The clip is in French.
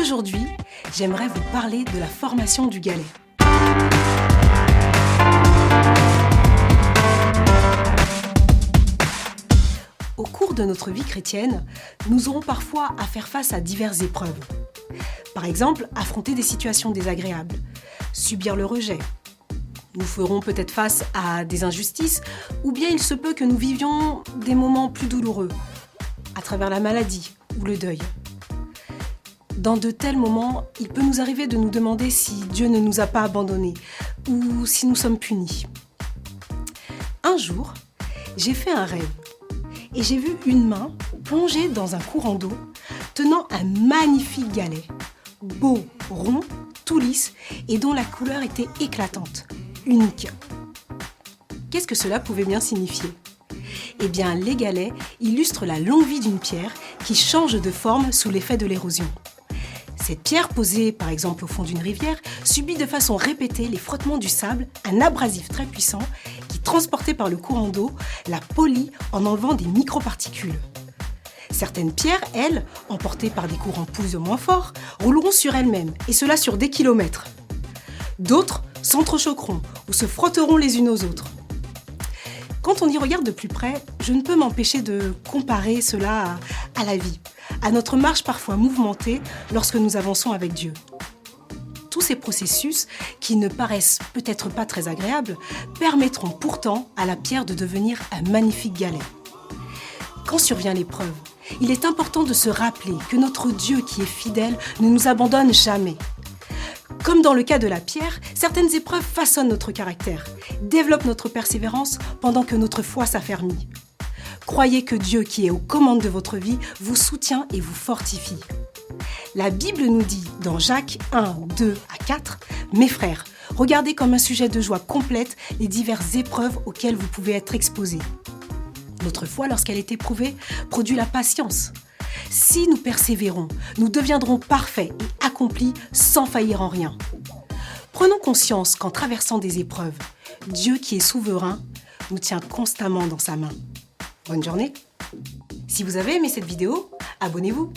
Aujourd'hui, j'aimerais vous parler de la formation du galet. Au cours de notre vie chrétienne, nous aurons parfois à faire face à diverses épreuves. Par exemple, affronter des situations désagréables, subir le rejet. Nous ferons peut-être face à des injustices, ou bien il se peut que nous vivions des moments plus douloureux, à travers la maladie ou le deuil. Dans de tels moments, il peut nous arriver de nous demander si Dieu ne nous a pas abandonnés ou si nous sommes punis. Un jour, j'ai fait un rêve et j'ai vu une main plongée dans un courant d'eau tenant un magnifique galet, beau, rond, tout lisse et dont la couleur était éclatante, unique. Qu'est-ce que cela pouvait bien signifier? Eh bien, les galets illustrent la longue vie d'une pierre qui change de forme sous l'effet de l'érosion. Cette pierre posée par exemple au fond d'une rivière subit de façon répétée les frottements du sable, un abrasif très puissant qui, transporté par le courant d'eau, la polie en enlevant des microparticules. Certaines pierres, elles, emportées par des courants plus ou moins forts, rouleront sur elles-mêmes, et cela sur des kilomètres. D'autres s'entrechoqueront ou se frotteront les unes aux autres. Quand on y regarde de plus près, je ne peux m'empêcher de comparer cela à, à la vie, à notre marche parfois mouvementée lorsque nous avançons avec Dieu. Tous ces processus, qui ne paraissent peut-être pas très agréables, permettront pourtant à la pierre de devenir un magnifique galet. Quand survient l'épreuve, il est important de se rappeler que notre Dieu qui est fidèle ne nous abandonne jamais. Comme dans le cas de la pierre, certaines épreuves façonnent notre caractère, développent notre persévérance pendant que notre foi s'affermit. Croyez que Dieu qui est aux commandes de votre vie vous soutient et vous fortifie. La Bible nous dit dans Jacques 1, 2 à 4, Mes frères, regardez comme un sujet de joie complète les diverses épreuves auxquelles vous pouvez être exposés. Notre foi, lorsqu'elle est éprouvée, produit la patience. Si nous persévérons, nous deviendrons parfaits et accomplis sans faillir en rien. Prenons conscience qu'en traversant des épreuves, Dieu qui est souverain nous tient constamment dans sa main. Bonne journée. Si vous avez aimé cette vidéo, abonnez-vous